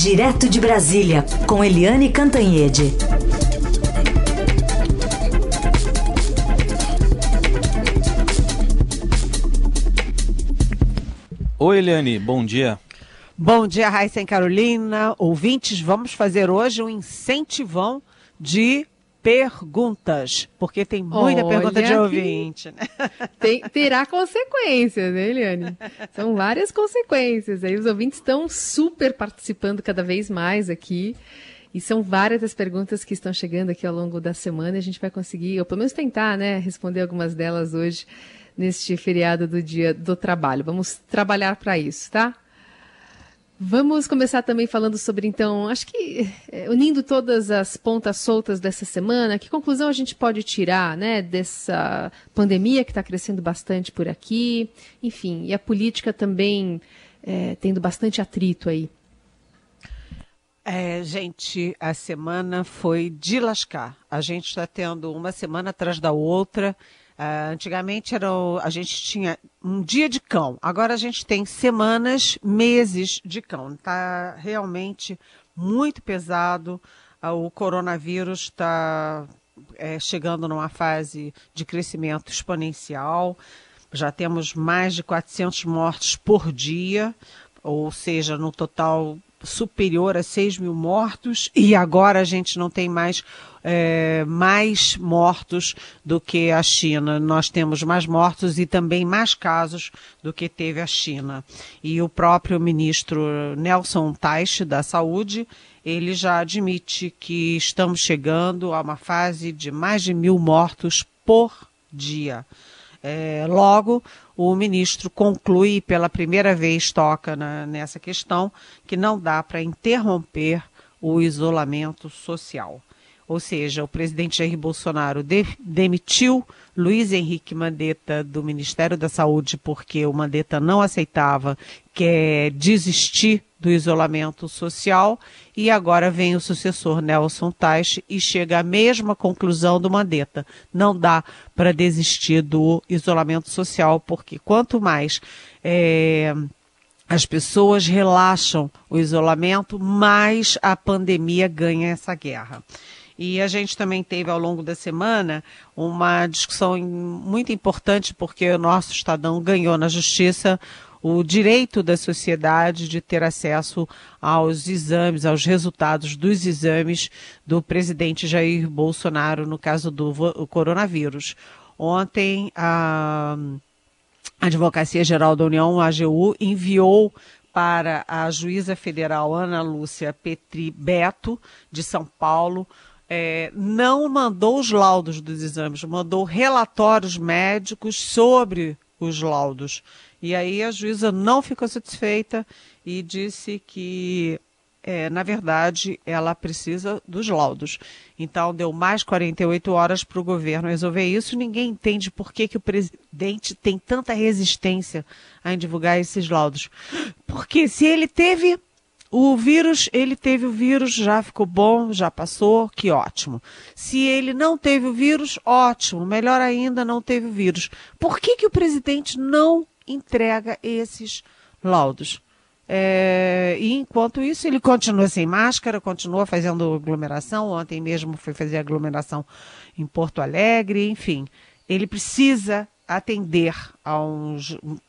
Direto de Brasília, com Eliane Cantanhede. Oi, Eliane, bom dia. Bom dia, Raíssa e Carolina. Ouvintes, vamos fazer hoje um incentivão de perguntas, porque tem muita Olha pergunta de ouvinte. Né? Tem, terá consequências, né, Eliane? São várias consequências. Aí os ouvintes estão super participando cada vez mais aqui. E são várias as perguntas que estão chegando aqui ao longo da semana. E a gente vai conseguir, ou pelo menos tentar, né, responder algumas delas hoje, neste feriado do Dia do Trabalho. Vamos trabalhar para isso, tá? Vamos começar também falando sobre, então, acho que é, unindo todas as pontas soltas dessa semana, que conclusão a gente pode tirar, né, dessa pandemia que está crescendo bastante por aqui, enfim, e a política também é, tendo bastante atrito aí. É, gente, a semana foi de lascar. A gente está tendo uma semana atrás da outra Uh, antigamente era o, a gente tinha um dia de cão, agora a gente tem semanas, meses de cão. Está realmente muito pesado. Uh, o coronavírus está é, chegando numa fase de crescimento exponencial. Já temos mais de 400 mortes por dia, ou seja, no total superior a 6 mil mortos, e agora a gente não tem mais é, mais mortos do que a China. Nós temos mais mortos e também mais casos do que teve a China. E o próprio ministro Nelson Teich, da Saúde, ele já admite que estamos chegando a uma fase de mais de mil mortos por dia. É, logo, o ministro conclui, pela primeira vez toca na, nessa questão, que não dá para interromper o isolamento social. Ou seja, o presidente Jair Bolsonaro de, demitiu Luiz Henrique Mandetta do Ministério da Saúde porque o Mandetta não aceitava quer desistir do isolamento social e agora vem o sucessor Nelson Teich e chega à mesma conclusão do Mandetta. Não dá para desistir do isolamento social porque quanto mais é, as pessoas relaxam o isolamento, mais a pandemia ganha essa guerra. E a gente também teve ao longo da semana uma discussão muito importante, porque o nosso Estadão ganhou na Justiça o direito da sociedade de ter acesso aos exames, aos resultados dos exames do presidente Jair Bolsonaro no caso do coronavírus. Ontem, a Advocacia Geral da União, a AGU, enviou para a juíza federal Ana Lúcia Petri Beto, de São Paulo, é, não mandou os laudos dos exames, mandou relatórios médicos sobre os laudos. E aí a juíza não ficou satisfeita e disse que, é, na verdade, ela precisa dos laudos. Então deu mais 48 horas para o governo resolver isso. Ninguém entende por que, que o presidente tem tanta resistência em divulgar esses laudos. Porque se ele teve o vírus, ele teve o vírus, já ficou bom, já passou, que ótimo. Se ele não teve o vírus, ótimo, melhor ainda, não teve o vírus. Por que, que o presidente não entrega esses laudos? É, e enquanto isso, ele continua sem máscara, continua fazendo aglomeração. Ontem mesmo foi fazer aglomeração em Porto Alegre, enfim. Ele precisa atender a um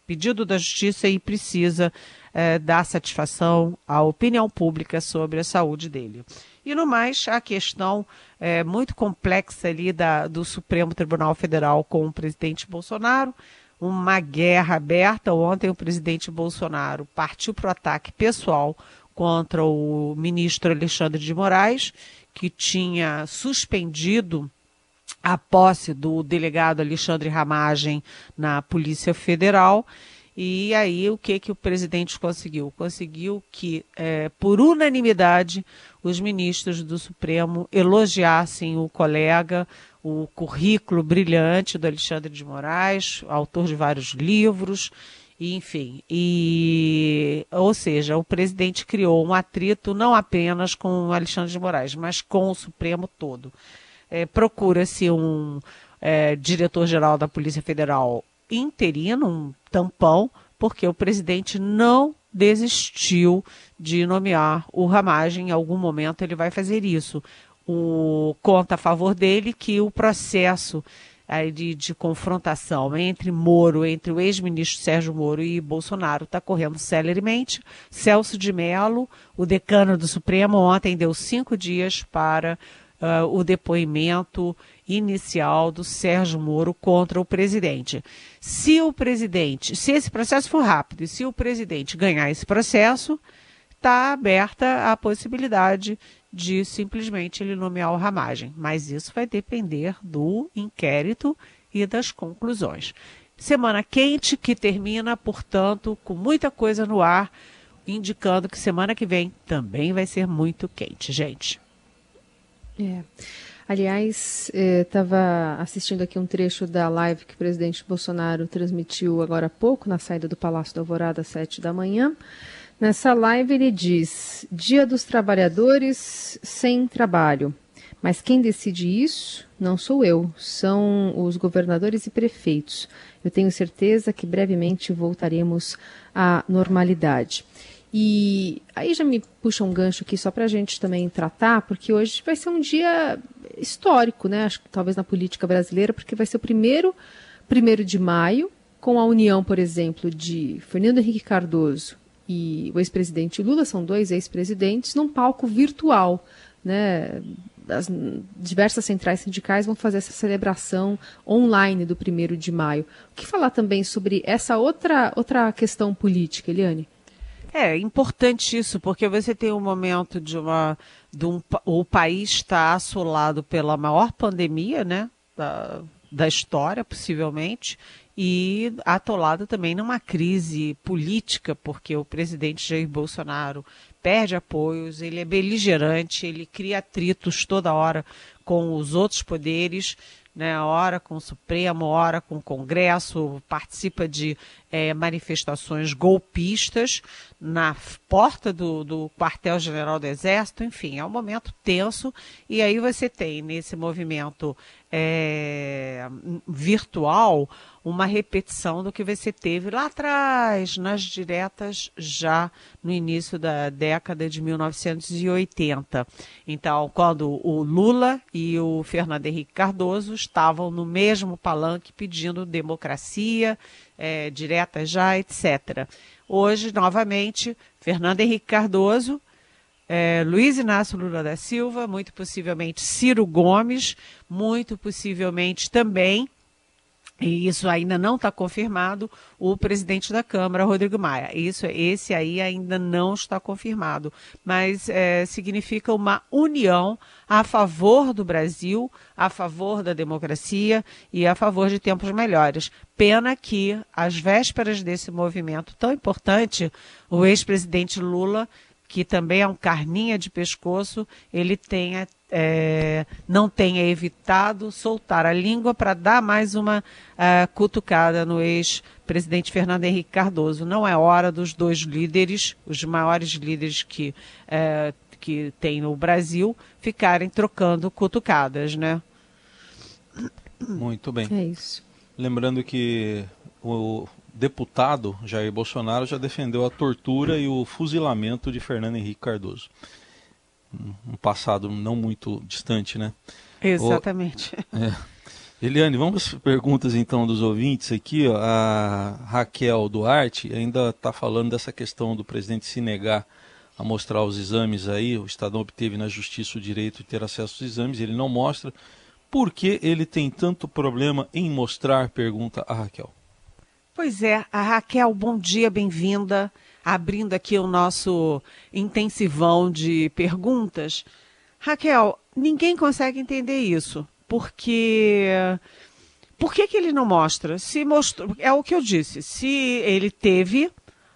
pedido da justiça e precisa é, dar satisfação à opinião pública sobre a saúde dele. E no mais, a questão é, muito complexa ali da, do Supremo Tribunal Federal com o presidente Bolsonaro, uma guerra aberta. Ontem o presidente Bolsonaro partiu para o ataque pessoal contra o ministro Alexandre de Moraes, que tinha suspendido a posse do delegado Alexandre Ramagem na Polícia Federal e aí o que que o presidente conseguiu? Conseguiu que, é, por unanimidade, os ministros do Supremo elogiassem o colega, o currículo brilhante do Alexandre de Moraes, autor de vários livros, enfim. E, ou seja, o presidente criou um atrito não apenas com o Alexandre de Moraes, mas com o Supremo todo. É, Procura-se um é, diretor-geral da Polícia Federal interino, um tampão, porque o presidente não desistiu de nomear o Ramagem. Em algum momento ele vai fazer isso. O conta a favor dele que o processo de, de confrontação entre Moro, entre o ex-ministro Sérgio Moro e Bolsonaro está correndo celeremente. Celso de Mello, o decano do Supremo, ontem deu cinco dias para uh, o depoimento inicial do Sérgio Moro contra o presidente. Se o presidente, se esse processo for rápido e se o presidente ganhar esse processo, está aberta a possibilidade de simplesmente ele nomear o Ramagem. Mas isso vai depender do inquérito e das conclusões. Semana quente que termina, portanto, com muita coisa no ar, indicando que semana que vem também vai ser muito quente, gente. É. Aliás, estava eh, assistindo aqui um trecho da live que o presidente Bolsonaro transmitiu agora há pouco, na saída do Palácio da Alvorada, às sete da manhã. Nessa live ele diz: Dia dos Trabalhadores sem trabalho. Mas quem decide isso não sou eu, são os governadores e prefeitos. Eu tenho certeza que brevemente voltaremos à normalidade. E aí já me puxa um gancho aqui só para a gente também tratar, porque hoje vai ser um dia histórico, né? Acho que talvez na política brasileira, porque vai ser o primeiro primeiro de maio, com a união, por exemplo, de Fernando Henrique Cardoso e o ex-presidente Lula, são dois ex-presidentes, num palco virtual. Né? As diversas centrais sindicais vão fazer essa celebração online do primeiro de maio. O que falar também sobre essa outra, outra questão política, Eliane? É importante isso, porque você tem um momento de uma. De um, o país está assolado pela maior pandemia, né? Da, da história, possivelmente, e atolado também numa crise política, porque o presidente Jair Bolsonaro perde apoios, ele é beligerante, ele cria atritos toda hora com os outros poderes, né, hora com o Supremo, hora com o Congresso, participa de é, manifestações golpistas na porta do, do quartel-general do Exército, enfim, é um momento tenso, e aí você tem nesse movimento é, virtual uma repetição do que você teve lá atrás, nas diretas, já no início da década de 1980. Então, quando o Lula e o Fernando Henrique Cardoso estavam no mesmo palanque pedindo democracia, é, diretas já, etc. Hoje, novamente, Fernando Henrique Cardoso é, Luiz Inácio Lula da Silva, muito possivelmente Ciro Gomes, muito possivelmente também, e isso ainda não está confirmado, o presidente da Câmara, Rodrigo Maia. Isso, esse aí ainda não está confirmado, mas é, significa uma união a favor do Brasil, a favor da democracia e a favor de tempos melhores. Pena que, às vésperas desse movimento tão importante, o ex-presidente Lula que também é um carninha de pescoço, ele tenha, é, não tenha evitado soltar a língua para dar mais uma uh, cutucada no ex-presidente Fernando Henrique Cardoso. Não é hora dos dois líderes, os maiores líderes que, uh, que tem no Brasil, ficarem trocando cutucadas, né? Muito bem. É isso. Lembrando que o deputado Jair Bolsonaro já defendeu a tortura e o fuzilamento de Fernando Henrique Cardoso. Um passado não muito distante, né? Exatamente. O, é. Eliane, vamos às perguntas então dos ouvintes aqui. Ó. A Raquel Duarte ainda está falando dessa questão do presidente se negar a mostrar os exames aí. O Estadão obteve na justiça o direito de ter acesso aos exames, ele não mostra. Por que ele tem tanto problema em mostrar? Pergunta a Raquel. Pois é, a Raquel, bom dia, bem-vinda. Abrindo aqui o nosso intensivão de perguntas. Raquel, ninguém consegue entender isso, porque por que, que ele não mostra? Se mostrou, é o que eu disse, se ele teve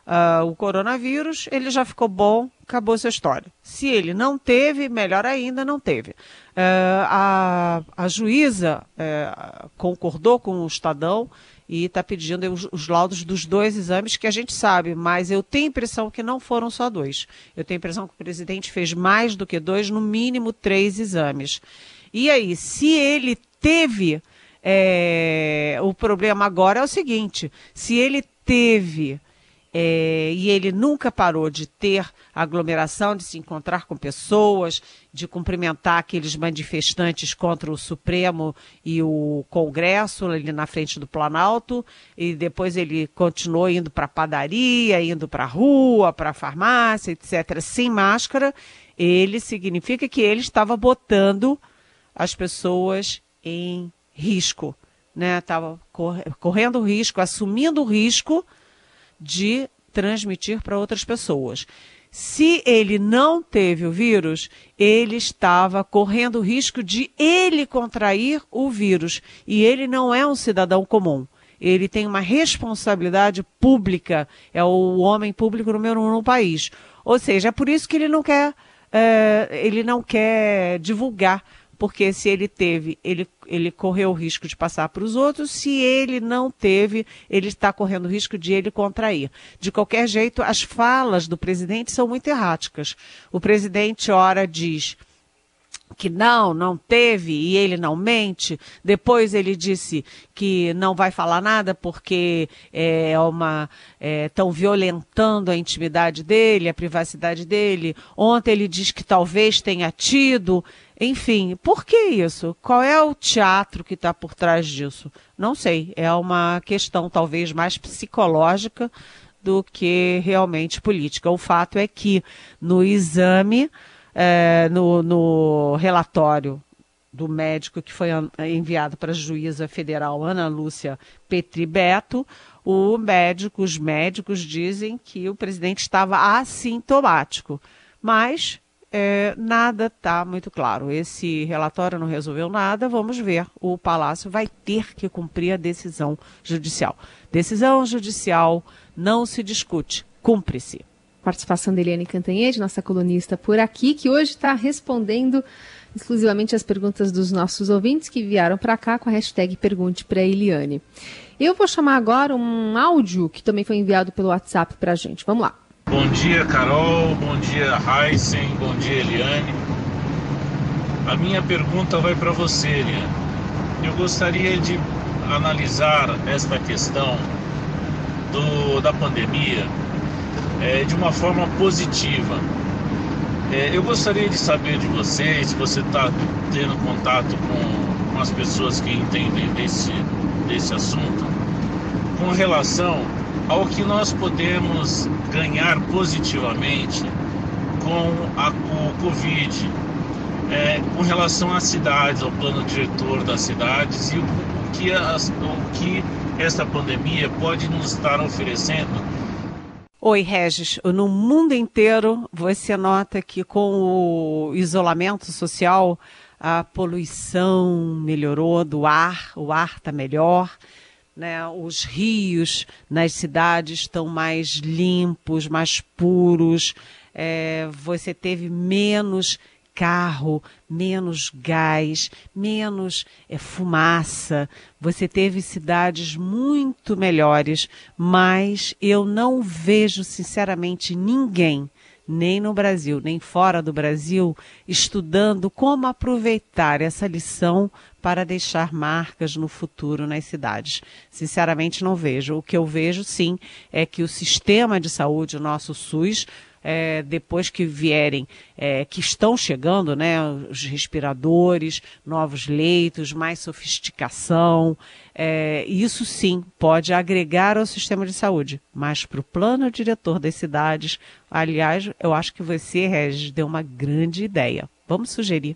uh, o coronavírus, ele já ficou bom, acabou essa história. Se ele não teve, melhor ainda, não teve. Uh, a, a juíza uh, concordou com o Estadão e está pedindo os, os, laudos dos dois exames que a gente sabe, mas eu tenho impressão que não foram só dois. Eu tenho impressão que o presidente fez mais do que dois, no mínimo três exames. E aí, se ele teve. É, o problema agora é o seguinte: se ele teve é, e ele nunca parou de ter aglomeração, de se encontrar com pessoas, de cumprimentar aqueles manifestantes contra o Supremo e o Congresso ali na frente do Planalto, e depois ele continuou indo para a padaria, indo para a rua, para a farmácia, etc., sem máscara. Ele significa que ele estava botando as pessoas em risco, né? Estava correndo risco, assumindo o risco de transmitir para outras pessoas. Se ele não teve o vírus, ele estava correndo o risco de ele contrair o vírus. E ele não é um cidadão comum. Ele tem uma responsabilidade pública, é o homem público número um no país. Ou seja, é por isso que ele não quer, é, ele não quer divulgar porque se ele teve, ele, ele correu o risco de passar para os outros, se ele não teve, ele está correndo o risco de ele contrair. De qualquer jeito, as falas do presidente são muito erráticas. O presidente, ora, diz que não, não teve e ele não mente. Depois ele disse que não vai falar nada porque é uma estão é, violentando a intimidade dele, a privacidade dele. Ontem ele diz que talvez tenha tido. Enfim, por que isso? Qual é o teatro que está por trás disso? Não sei. É uma questão talvez mais psicológica do que realmente política. O fato é que no exame, é, no, no relatório do médico que foi enviado para a juíza federal Ana Lúcia Petri Beto, o médico, os médicos dizem que o presidente estava assintomático. Mas é, nada está muito claro. Esse relatório não resolveu nada, vamos ver. O Palácio vai ter que cumprir a decisão judicial. Decisão judicial não se discute, cumpre-se. Participação da Eliane Cantanhede, nossa colunista por aqui, que hoje está respondendo exclusivamente as perguntas dos nossos ouvintes que vieram para cá com a hashtag Pergunte para Eliane. Eu vou chamar agora um áudio que também foi enviado pelo WhatsApp para a gente. Vamos lá. Bom dia, Carol. Bom dia, Heisen. Bom dia, Eliane. A minha pergunta vai para você, Eliane. Eu gostaria de analisar esta questão do, da pandemia é, de uma forma positiva. É, eu gostaria de saber de vocês, se você está tendo contato com, com as pessoas que entendem desse, desse assunto, com relação ao que nós podemos ganhar positivamente com a, o Covid, é, com relação às cidades, ao plano diretor das cidades e o, o, que, as, o que esta pandemia pode nos estar oferecendo. Oi, Regis. No mundo inteiro, você nota que com o isolamento social, a poluição melhorou do ar, o ar está melhor né? Os rios nas cidades estão mais limpos, mais puros. É, você teve menos carro, menos gás, menos é, fumaça. Você teve cidades muito melhores, mas eu não vejo, sinceramente, ninguém nem no Brasil, nem fora do Brasil, estudando como aproveitar essa lição para deixar marcas no futuro nas cidades. Sinceramente, não vejo. O que eu vejo, sim, é que o sistema de saúde, o nosso SUS, é, depois que vierem, é, que estão chegando, né, os respiradores, novos leitos, mais sofisticação, é, isso sim pode agregar ao sistema de saúde, mas para o plano diretor das cidades, aliás, eu acho que você, Regis, deu uma grande ideia. Vamos sugerir.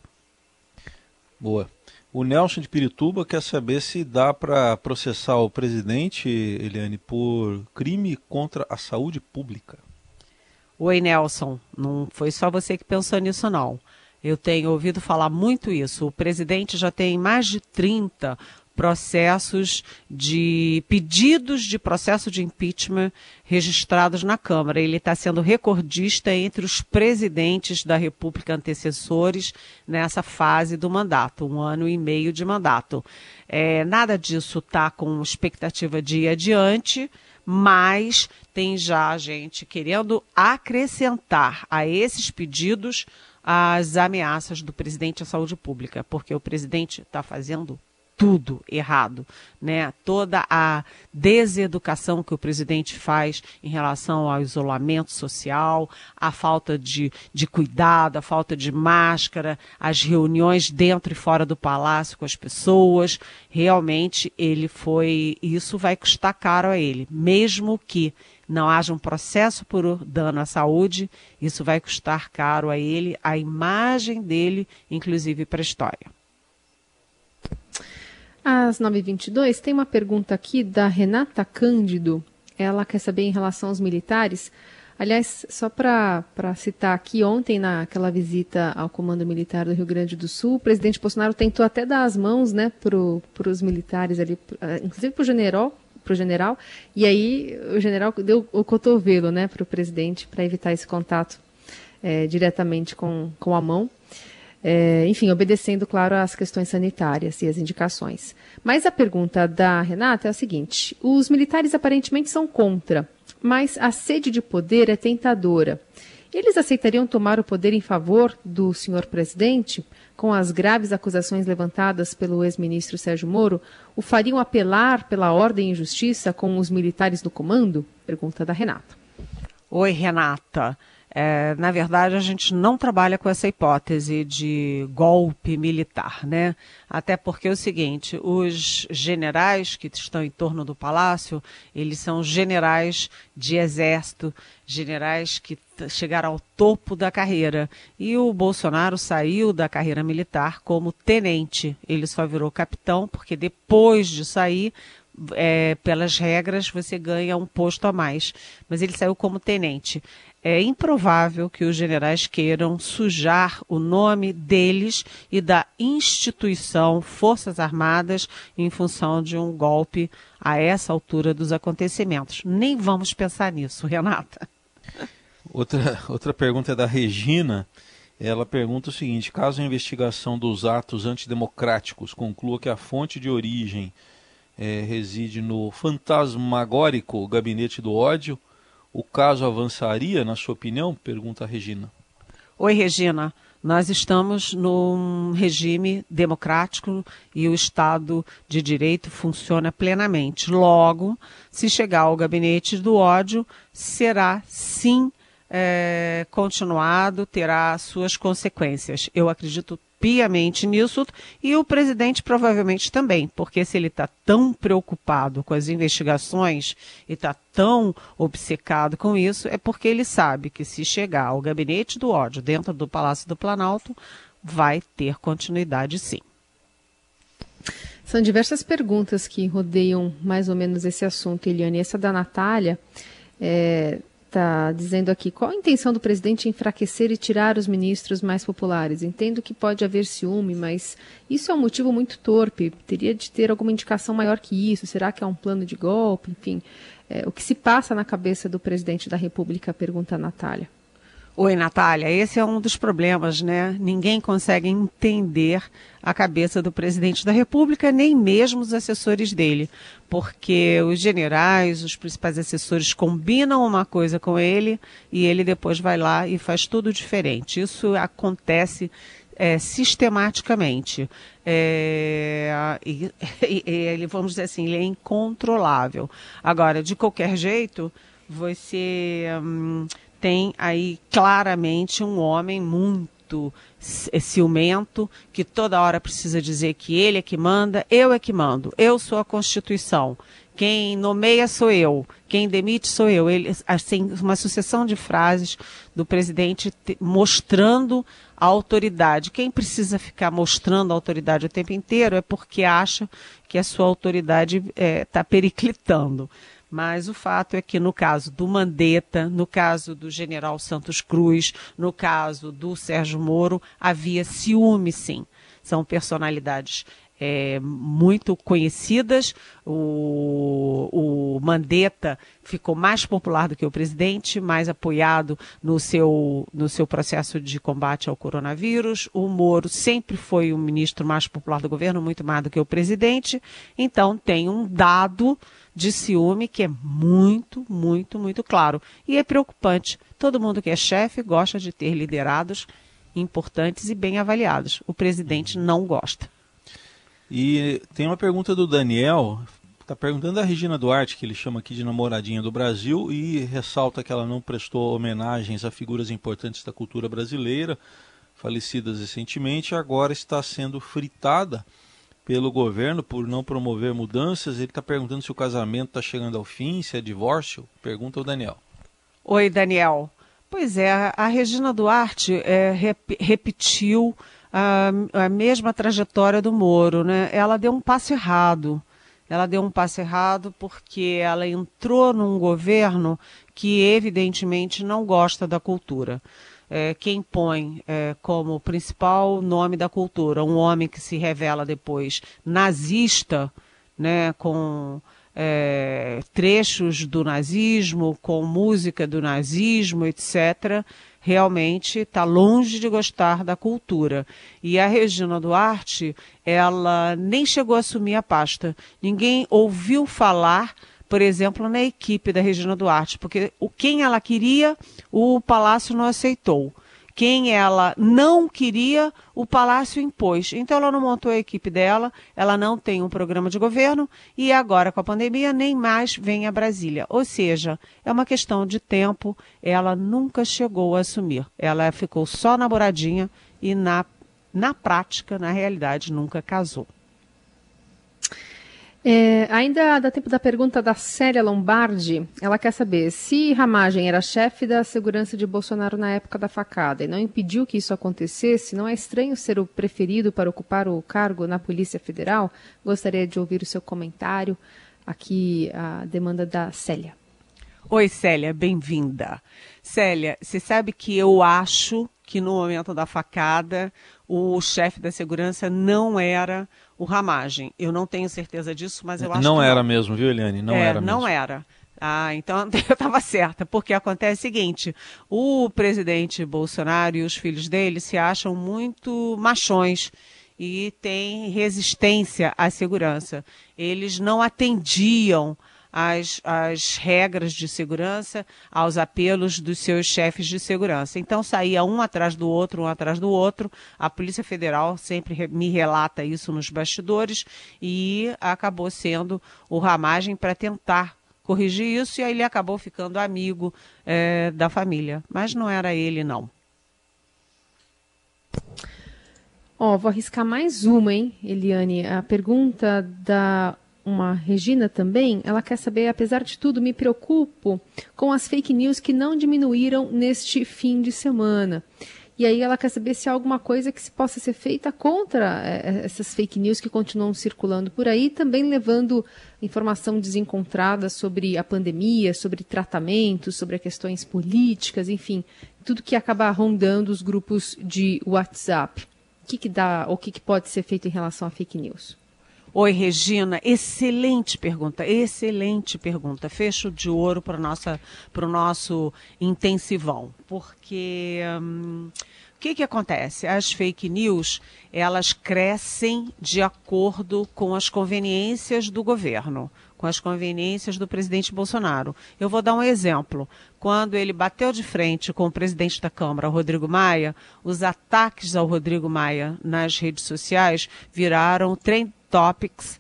Boa. O Nelson de Pirituba quer saber se dá para processar o presidente, Eliane, por crime contra a saúde pública. Oi, Nelson. Não foi só você que pensou nisso, não. Eu tenho ouvido falar muito isso. O presidente já tem mais de 30 processos de pedidos de processo de impeachment registrados na Câmara. Ele está sendo recordista entre os presidentes da República antecessores nessa fase do mandato, um ano e meio de mandato. É, nada disso está com expectativa de ir adiante mas tem já gente querendo acrescentar a esses pedidos as ameaças do presidente à saúde pública, porque o presidente está fazendo tudo errado, né? Toda a deseducação que o presidente faz em relação ao isolamento social, a falta de, de cuidado, a falta de máscara, as reuniões dentro e fora do palácio com as pessoas, realmente ele foi, isso vai custar caro a ele, mesmo que não haja um processo por dano à saúde, isso vai custar caro a ele, a imagem dele, inclusive para a história. Às 9h22, tem uma pergunta aqui da Renata Cândido. Ela quer saber em relação aos militares. Aliás, só para citar aqui, ontem, naquela visita ao Comando Militar do Rio Grande do Sul, o presidente Bolsonaro tentou até dar as mãos né, para os militares ali, eh, inclusive para o general, pro general, e aí o general deu o cotovelo né, para o presidente para evitar esse contato é, diretamente com, com a mão é, enfim, obedecendo, claro, às questões sanitárias e as indicações. Mas a pergunta da Renata é a seguinte: os militares aparentemente são contra, mas a sede de poder é tentadora. Eles aceitariam tomar o poder em favor do senhor presidente? Com as graves acusações levantadas pelo ex-ministro Sérgio Moro, o fariam apelar pela ordem e justiça com os militares no comando? Pergunta da Renata. Oi, Renata. É, na verdade, a gente não trabalha com essa hipótese de golpe militar, né? Até porque é o seguinte, os generais que estão em torno do palácio, eles são generais de exército, generais que chegaram ao topo da carreira. E o Bolsonaro saiu da carreira militar como tenente. Ele só virou capitão porque depois de sair é, pelas regras, você ganha um posto a mais. Mas ele saiu como tenente é improvável que os generais queiram sujar o nome deles e da instituição Forças Armadas em função de um golpe a essa altura dos acontecimentos. Nem vamos pensar nisso, Renata. Outra, outra pergunta é da Regina. Ela pergunta o seguinte: caso a investigação dos atos antidemocráticos conclua que a fonte de origem é, reside no fantasmagórico gabinete do ódio, o caso avançaria, na sua opinião? Pergunta a Regina. Oi, Regina. Nós estamos num regime democrático e o Estado de Direito funciona plenamente. Logo, se chegar ao gabinete do ódio, será sim é, continuado, terá suas consequências. Eu acredito piamente nisso e o presidente provavelmente também, porque se ele está tão preocupado com as investigações e está tão obcecado com isso, é porque ele sabe que se chegar ao gabinete do ódio dentro do Palácio do Planalto, vai ter continuidade sim. São diversas perguntas que rodeiam mais ou menos esse assunto, Eliane. Essa da Natália é, está dizendo aqui: qual a intenção do presidente enfraquecer e tirar os ministros mais populares? Entendo que pode haver ciúme, mas isso é um motivo muito torpe. Teria de ter alguma indicação maior que isso? Será que é um plano de golpe? Enfim, é, o que se passa na cabeça do presidente da República? Pergunta a Natália. Oi, Natália. Esse é um dos problemas, né? Ninguém consegue entender a cabeça do presidente da República, nem mesmo os assessores dele, porque os generais, os principais assessores combinam uma coisa com ele e ele depois vai lá e faz tudo diferente. Isso acontece é, sistematicamente. É, e, e, ele, vamos dizer assim, ele é incontrolável. Agora, de qualquer jeito, você. Hum, tem aí claramente um homem muito é ciumento, que toda hora precisa dizer que ele é que manda, eu é que mando, eu sou a Constituição, quem nomeia sou eu, quem demite sou eu. Ele, assim, uma sucessão de frases do presidente te, mostrando a autoridade. Quem precisa ficar mostrando a autoridade o tempo inteiro é porque acha que a sua autoridade está é, tá periclitando. Mas o fato é que no caso do Mandetta, no caso do general Santos Cruz, no caso do Sérgio Moro, havia ciúme, sim. São personalidades é, muito conhecidas. O, o Mandetta ficou mais popular do que o presidente, mais apoiado no seu, no seu processo de combate ao coronavírus. O Moro sempre foi o ministro mais popular do governo, muito mais do que o presidente. Então, tem um dado de ciúme que é muito, muito, muito claro. E é preocupante. Todo mundo que é chefe gosta de ter liderados importantes e bem avaliados. O presidente não gosta. E tem uma pergunta do Daniel, está perguntando da Regina Duarte, que ele chama aqui de namoradinha do Brasil, e ressalta que ela não prestou homenagens a figuras importantes da cultura brasileira, falecidas recentemente, agora está sendo fritada pelo governo por não promover mudanças. Ele está perguntando se o casamento está chegando ao fim, se é divórcio. Pergunta o Daniel. Oi, Daniel. Pois é, a Regina Duarte é, rep repetiu a, a, mesma trajetória do Moro, né? Ela deu um passo errado. Ela deu um passo errado porque ela entrou num governo que evidentemente não gosta da cultura. É, quem põe é, como principal nome da cultura um homem que se revela depois nazista, né, com é, trechos do nazismo, com música do nazismo, etc., realmente está longe de gostar da cultura. E a Regina Duarte, ela nem chegou a assumir a pasta. Ninguém ouviu falar, por exemplo, na equipe da Regina Duarte, porque o quem ela queria, o Palácio não aceitou quem ela não queria, o Palácio impôs. Então ela não montou a equipe dela, ela não tem um programa de governo e agora com a pandemia nem mais vem a Brasília. Ou seja, é uma questão de tempo, ela nunca chegou a assumir. Ela ficou só namoradinha e na, na prática, na realidade, nunca casou. É, ainda dá tempo da pergunta da Célia Lombardi. Ela quer saber se Ramagem era chefe da segurança de Bolsonaro na época da facada e não impediu que isso acontecesse, não é estranho ser o preferido para ocupar o cargo na Polícia Federal? Gostaria de ouvir o seu comentário. Aqui a demanda da Célia. Oi, Célia, bem-vinda. Célia, você sabe que eu acho que no momento da facada o chefe da segurança não era o Ramagem. Eu não tenho certeza disso, mas eu acho não que era não. mesmo, viu, Eliane? Não é, era Não mesmo. era. Ah, então eu estava certa, porque acontece o seguinte: o presidente Bolsonaro e os filhos dele se acham muito machões e têm resistência à segurança. Eles não atendiam as, as regras de segurança aos apelos dos seus chefes de segurança. Então saía um atrás do outro, um atrás do outro. A Polícia Federal sempre me relata isso nos bastidores e acabou sendo o Ramagem para tentar corrigir isso e aí ele acabou ficando amigo é, da família. Mas não era ele, não. Ó, oh, vou arriscar mais uma, hein, Eliane? A pergunta da uma Regina também, ela quer saber, apesar de tudo, me preocupo com as fake news que não diminuíram neste fim de semana. E aí ela quer saber se há alguma coisa que se possa ser feita contra é, essas fake news que continuam circulando por aí, também levando informação desencontrada sobre a pandemia, sobre tratamentos, sobre questões políticas, enfim, tudo que acaba rondando os grupos de WhatsApp. O que, que dá, o que, que pode ser feito em relação a fake news? Oi, Regina. Excelente pergunta, excelente pergunta. Fecho de ouro para o nosso intensivão. Porque hum, o que, que acontece? As fake news, elas crescem de acordo com as conveniências do governo, com as conveniências do presidente Bolsonaro. Eu vou dar um exemplo. Quando ele bateu de frente com o presidente da Câmara, Rodrigo Maia, os ataques ao Rodrigo Maia nas redes sociais viraram Topics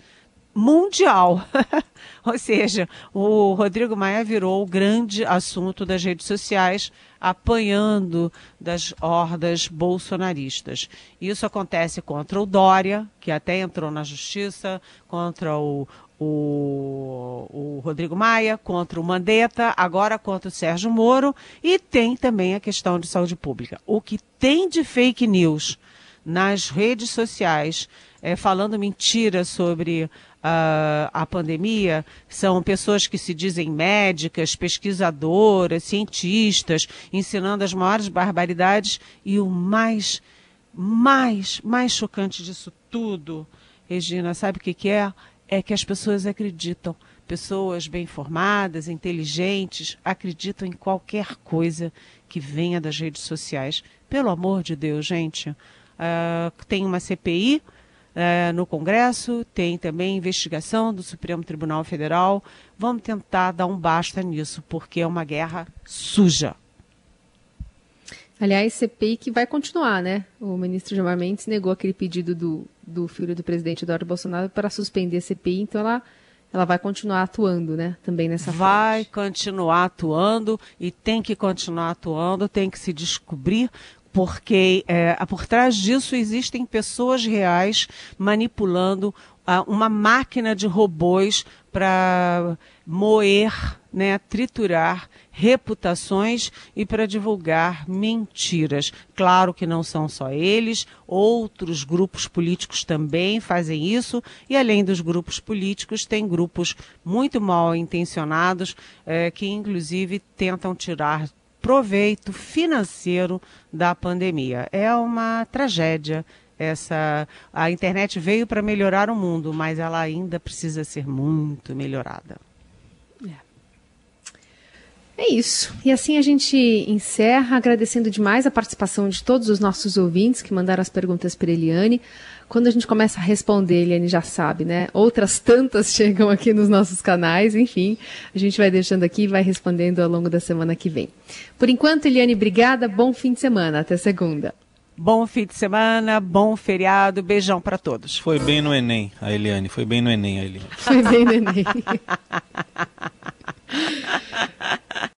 mundial. Ou seja, o Rodrigo Maia virou o grande assunto das redes sociais, apanhando das hordas bolsonaristas. Isso acontece contra o Dória, que até entrou na justiça, contra o, o, o, Rodrigo Maia, contra o Mandetta, agora contra o Sérgio Moro, e tem também a questão de saúde pública. O que tem de fake news nas redes sociais é, falando mentira sobre uh, a pandemia são pessoas que se dizem médicas, pesquisadoras, cientistas, ensinando as maiores barbaridades e o mais, mais, mais chocante disso tudo, Regina, sabe o que, que é? É que as pessoas acreditam. Pessoas bem informadas, inteligentes, acreditam em qualquer coisa que venha das redes sociais. Pelo amor de Deus, gente. Uh, tem uma CPI é, no Congresso, tem também investigação do Supremo Tribunal Federal. Vamos tentar dar um basta nisso, porque é uma guerra suja. Aliás, CPI que vai continuar, né? O ministro Gilmar Mendes negou aquele pedido do, do filho do presidente Eduardo Bolsonaro para suspender a CPI, então ela, ela vai continuar atuando, né? Também nessa Vai continuar atuando e tem que continuar atuando, tem que se descobrir porque é, por trás disso existem pessoas reais manipulando uma máquina de robôs para moer, né, triturar reputações e para divulgar mentiras. Claro que não são só eles, outros grupos políticos também fazem isso, e além dos grupos políticos, tem grupos muito mal intencionados eh, que, inclusive, tentam tirar proveito financeiro da pandemia. É uma tragédia. Essa a internet veio para melhorar o mundo, mas ela ainda precisa ser muito melhorada. É isso. E assim a gente encerra agradecendo demais a participação de todos os nossos ouvintes que mandaram as perguntas para Eliane. Quando a gente começa a responder, Eliane já sabe, né? Outras tantas chegam aqui nos nossos canais, enfim. A gente vai deixando aqui e vai respondendo ao longo da semana que vem. Por enquanto, Eliane, obrigada. Bom fim de semana. Até segunda. Bom fim de semana, bom feriado, beijão para todos. Foi bem no Enem, a Eliane. Foi bem no Enem, a Eliane. Foi bem no Enem.